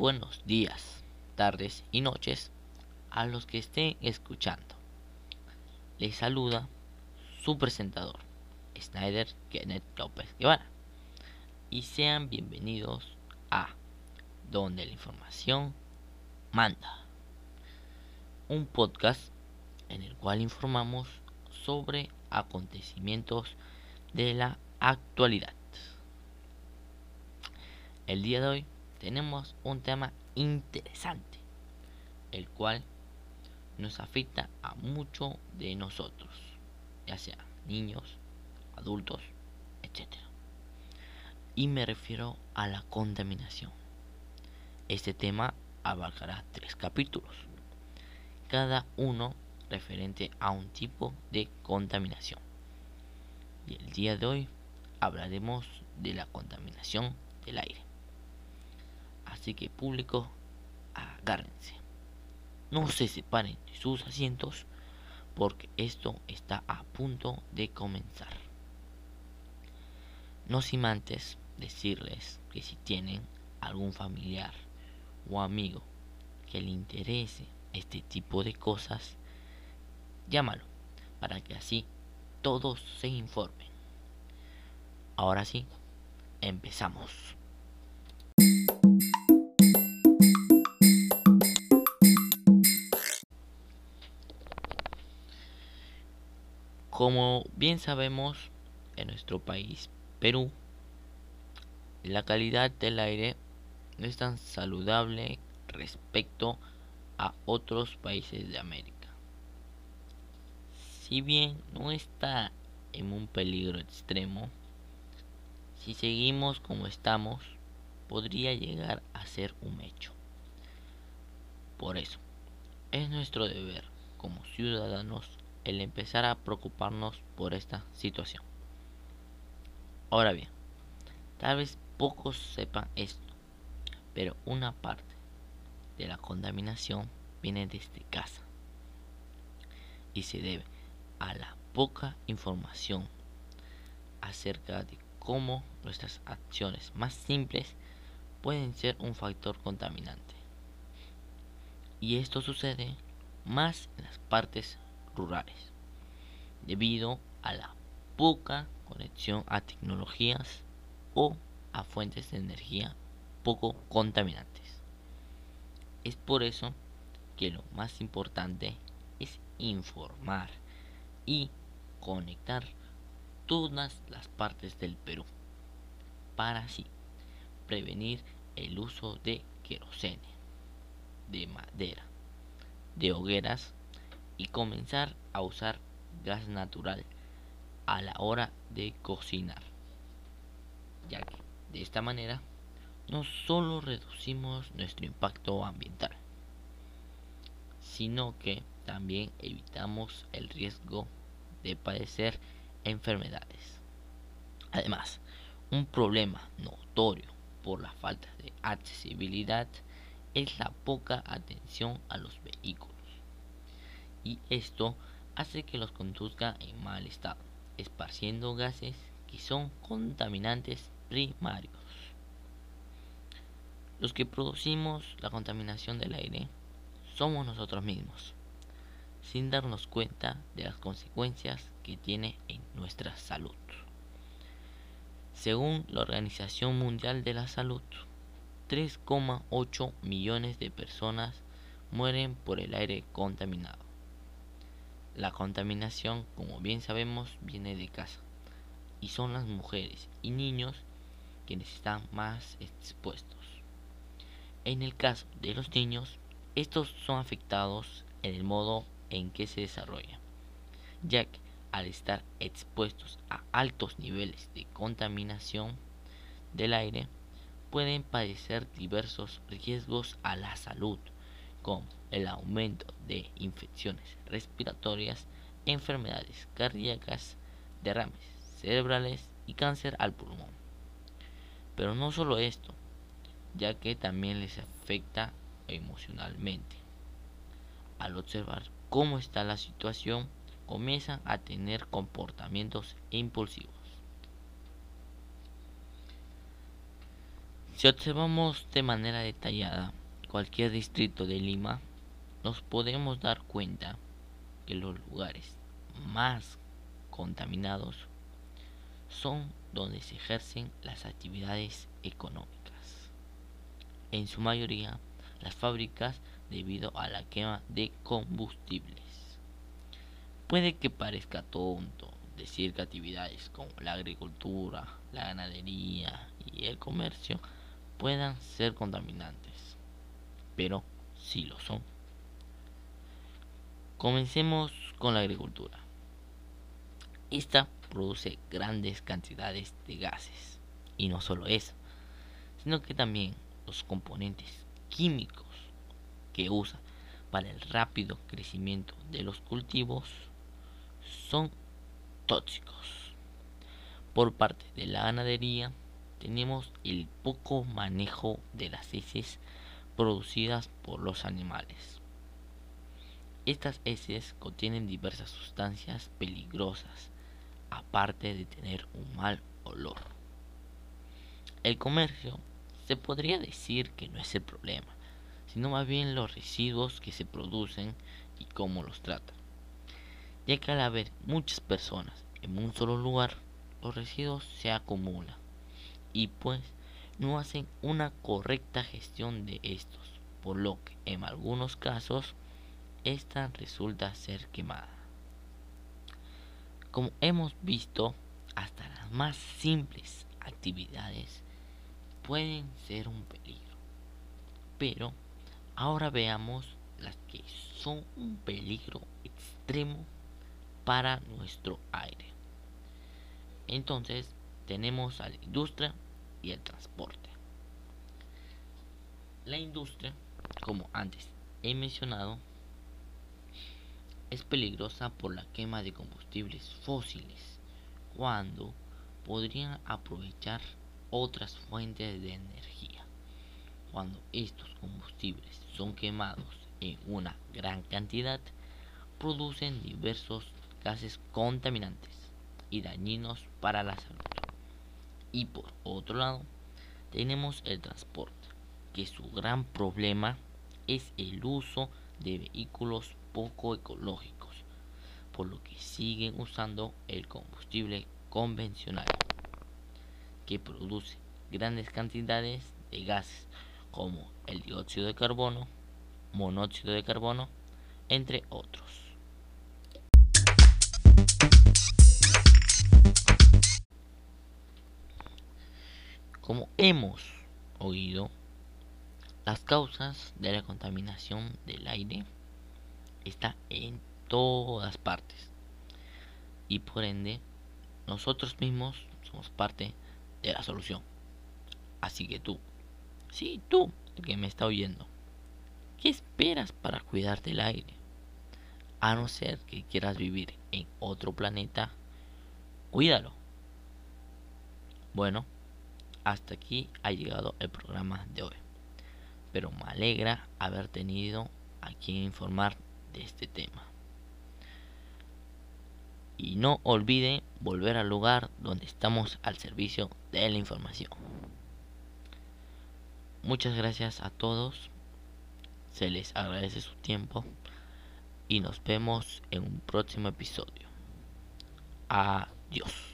buenos días, tardes y noches a los que estén escuchando. Les saluda su presentador, Snyder Kenneth López Guevara. Y sean bienvenidos a Donde la Información Manda. Un podcast en el cual informamos sobre acontecimientos de la actualidad. El día de hoy tenemos un tema interesante, el cual nos afecta a muchos de nosotros, ya sea niños, adultos, etc. Y me refiero a la contaminación. Este tema abarcará tres capítulos, cada uno referente a un tipo de contaminación. Y el día de hoy hablaremos de la contaminación del aire. Así que público, agárrense. No se separen de sus asientos porque esto está a punto de comenzar. No sin antes decirles que si tienen algún familiar o amigo que le interese este tipo de cosas, llámalo para que así todos se informen. Ahora sí, empezamos. Como bien sabemos, en nuestro país, Perú, la calidad del aire no es tan saludable respecto a otros países de América. Si bien no está en un peligro extremo, si seguimos como estamos, podría llegar a ser un hecho. Por eso, es nuestro deber como ciudadanos el empezar a preocuparnos por esta situación. Ahora bien, tal vez pocos sepan esto, pero una parte de la contaminación viene desde casa y se debe a la poca información acerca de cómo nuestras acciones más simples pueden ser un factor contaminante. Y esto sucede más en las partes rurales, debido a la poca conexión a tecnologías o a fuentes de energía poco contaminantes. Es por eso que lo más importante es informar y conectar todas las partes del Perú para así prevenir el uso de querosene, de madera, de hogueras y comenzar a usar gas natural a la hora de cocinar, ya que de esta manera no solo reducimos nuestro impacto ambiental, sino que también evitamos el riesgo de padecer enfermedades. Además, un problema notorio por la falta de accesibilidad es la poca atención a los vehículos y esto hace que los conduzca en mal estado, esparciendo gases que son contaminantes primarios. Los que producimos la contaminación del aire somos nosotros mismos, sin darnos cuenta de las consecuencias que tiene en nuestra salud. Según la Organización Mundial de la Salud, 3,8 millones de personas mueren por el aire contaminado. La contaminación, como bien sabemos, viene de casa y son las mujeres y niños quienes están más expuestos. En el caso de los niños, estos son afectados en el modo en que se desarrolla, ya que al estar expuestos a altos niveles de contaminación del aire, pueden padecer diversos riesgos a la salud, como el aumento de infecciones respiratorias, enfermedades cardíacas, derrames cerebrales y cáncer al pulmón. Pero no solo esto, ya que también les afecta emocionalmente. Al observar cómo está la situación, comienzan a tener comportamientos impulsivos. Si observamos de manera detallada cualquier distrito de Lima, nos podemos dar cuenta que los lugares más contaminados son donde se ejercen las actividades económicas. En su mayoría, las fábricas debido a la quema de combustibles. Puede que parezca tonto decir que actividades como la agricultura, la ganadería y el comercio puedan ser contaminantes, pero sí lo son. Comencemos con la agricultura. Esta produce grandes cantidades de gases. Y no solo eso, sino que también los componentes químicos que usa para el rápido crecimiento de los cultivos son tóxicos. Por parte de la ganadería tenemos el poco manejo de las heces producidas por los animales. Estas heces contienen diversas sustancias peligrosas, aparte de tener un mal olor. El comercio se podría decir que no es el problema, sino más bien los residuos que se producen y cómo los tratan. Ya que al haber muchas personas en un solo lugar, los residuos se acumulan y pues no hacen una correcta gestión de estos, por lo que en algunos casos esta resulta ser quemada. Como hemos visto, hasta las más simples actividades pueden ser un peligro. Pero ahora veamos las que son un peligro extremo para nuestro aire. Entonces tenemos a la industria y el transporte. La industria, como antes he mencionado, es peligrosa por la quema de combustibles fósiles cuando podrían aprovechar otras fuentes de energía. Cuando estos combustibles son quemados en una gran cantidad, producen diversos gases contaminantes y dañinos para la salud. Y por otro lado, tenemos el transporte, que su gran problema es el uso de vehículos poco ecológicos, por lo que siguen usando el combustible convencional, que produce grandes cantidades de gases como el dióxido de carbono, monóxido de carbono, entre otros. Como hemos oído, las causas de la contaminación del aire está en todas partes. Y por ende, nosotros mismos somos parte de la solución. Así que tú, sí, tú, que me está oyendo, ¿qué esperas para cuidar del aire? A no ser que quieras vivir en otro planeta, cuídalo. Bueno, hasta aquí ha llegado el programa de hoy. Pero me alegra haber tenido a quien informar de este tema. Y no olvide volver al lugar donde estamos al servicio de la información. Muchas gracias a todos. Se les agradece su tiempo. Y nos vemos en un próximo episodio. Adiós.